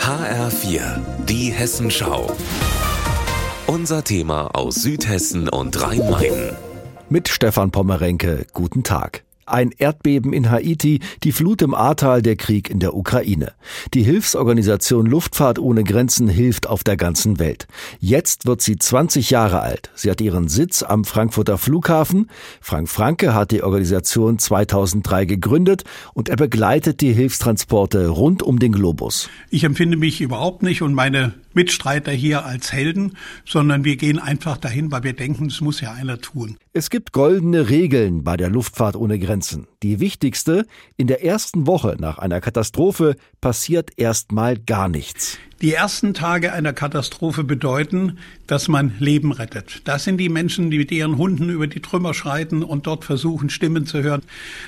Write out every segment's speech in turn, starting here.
HR4, die Hessenschau. Unser Thema aus Südhessen und Rhein-Main. Mit Stefan Pommerenke, guten Tag. Ein Erdbeben in Haiti, die Flut im Ahrtal, der Krieg in der Ukraine. Die Hilfsorganisation Luftfahrt ohne Grenzen hilft auf der ganzen Welt. Jetzt wird sie 20 Jahre alt. Sie hat ihren Sitz am Frankfurter Flughafen. Frank Franke hat die Organisation 2003 gegründet und er begleitet die Hilfstransporte rund um den Globus. Ich empfinde mich überhaupt nicht und meine Mitstreiter hier als Helden, sondern wir gehen einfach dahin, weil wir denken, es muss ja einer tun. Es gibt goldene Regeln bei der Luftfahrt ohne Grenzen. Die wichtigste, in der ersten Woche nach einer Katastrophe passiert erstmal gar nichts. Die ersten Tage einer Katastrophe bedeuten, dass man Leben rettet. Das sind die Menschen, die mit ihren Hunden über die Trümmer schreiten und dort versuchen, Stimmen zu hören.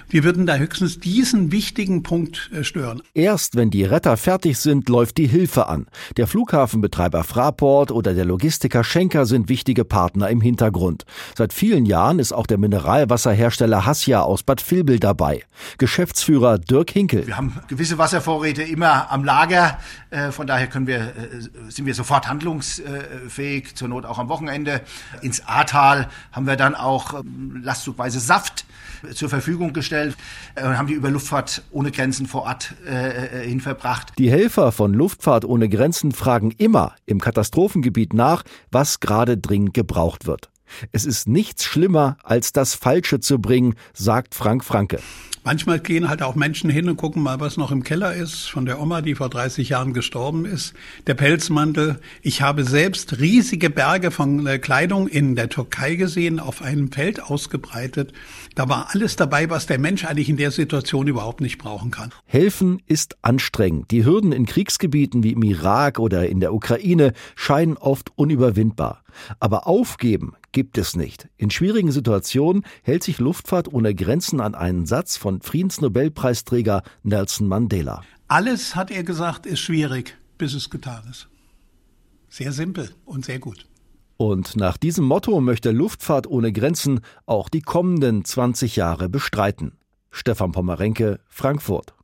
Wir würden da höchstens diesen wichtigen Punkt äh, stören. Erst wenn die Retter fertig sind, läuft die Hilfe an. Der Flughafenbetreiber Fraport oder der Logistiker Schenker sind wichtige Partner im Hintergrund. Seit vielen Jahren ist auch der Mineralwasserhersteller Hassia aus Bad Vilbel dabei. Geschäftsführer Dirk Hinkel. Wir haben gewisse Wasservorräte immer am Lager. Äh, von daher können können wir, äh, sind wir sofort handlungsfähig, zur Not auch am Wochenende. Ins Ahrtal haben wir dann auch ähm, lastzugweise Saft zur Verfügung gestellt äh, und haben die über Luftfahrt ohne Grenzen vor Ort äh, hin verbracht. Die Helfer von Luftfahrt ohne Grenzen fragen immer im Katastrophengebiet nach, was gerade dringend gebraucht wird. Es ist nichts schlimmer, als das Falsche zu bringen, sagt Frank Franke. Manchmal gehen halt auch Menschen hin und gucken mal, was noch im Keller ist, von der Oma, die vor 30 Jahren gestorben ist. Der Pelzmantel. Ich habe selbst riesige Berge von äh, Kleidung in der Türkei gesehen, auf einem Feld ausgebreitet. Da war alles dabei, was der Mensch eigentlich in der Situation überhaupt nicht brauchen kann. Helfen ist anstrengend. Die Hürden in Kriegsgebieten wie im Irak oder in der Ukraine scheinen oft unüberwindbar. Aber aufgeben gibt es nicht. In schwierigen Situationen hält sich Luftfahrt ohne Grenzen an einen Satz von Friedensnobelpreisträger Nelson Mandela. Alles, hat er gesagt, ist schwierig, bis es getan ist. Sehr simpel und sehr gut. Und nach diesem Motto möchte Luftfahrt ohne Grenzen auch die kommenden 20 Jahre bestreiten. Stefan Pommerenke, Frankfurt.